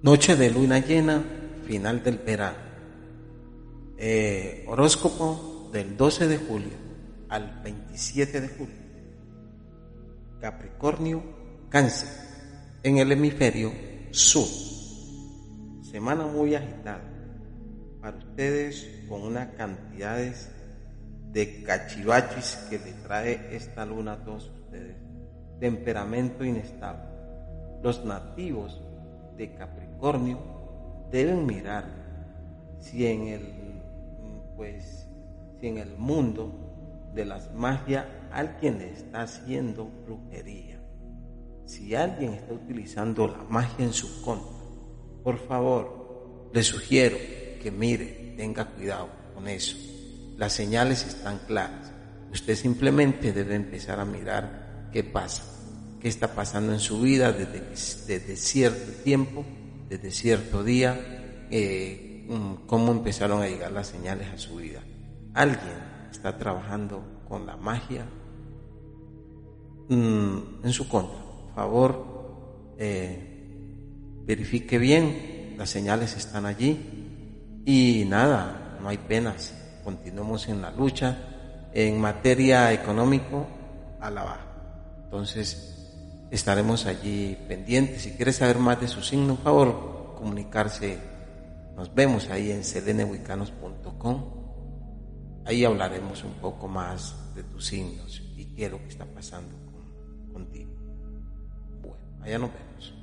Noche de luna llena, final del verano. Eh, horóscopo del 12 de julio al 27 de julio. Capricornio, cáncer, en el hemisferio sur. Semana muy agitada. Para ustedes con una cantidad de cachivachis que le trae esta luna a todos ustedes. Temperamento inestable. Los nativos de Capricornio deben mirar si en el pues si en el mundo de las magias alguien está haciendo brujería. Si alguien está utilizando la magia en su contra, por favor, le sugiero que mire, tenga cuidado con eso. Las señales están claras. Usted simplemente debe empezar a mirar qué pasa qué está pasando en su vida desde, cierto tiempo, desde cierto día, eh, cómo empezaron a llegar las señales a su vida. Alguien está trabajando con la magia mm, en su contra. Por favor, eh, verifique bien, las señales están allí y nada, no hay penas, continuemos en la lucha. En materia económico, a la baja. Entonces, estaremos allí pendientes. Si quieres saber más de su signo, por favor, comunicarse. Nos vemos ahí en selenehuicanos.com. Ahí hablaremos un poco más de tus signos y qué es lo que está pasando contigo. Bueno, allá nos vemos.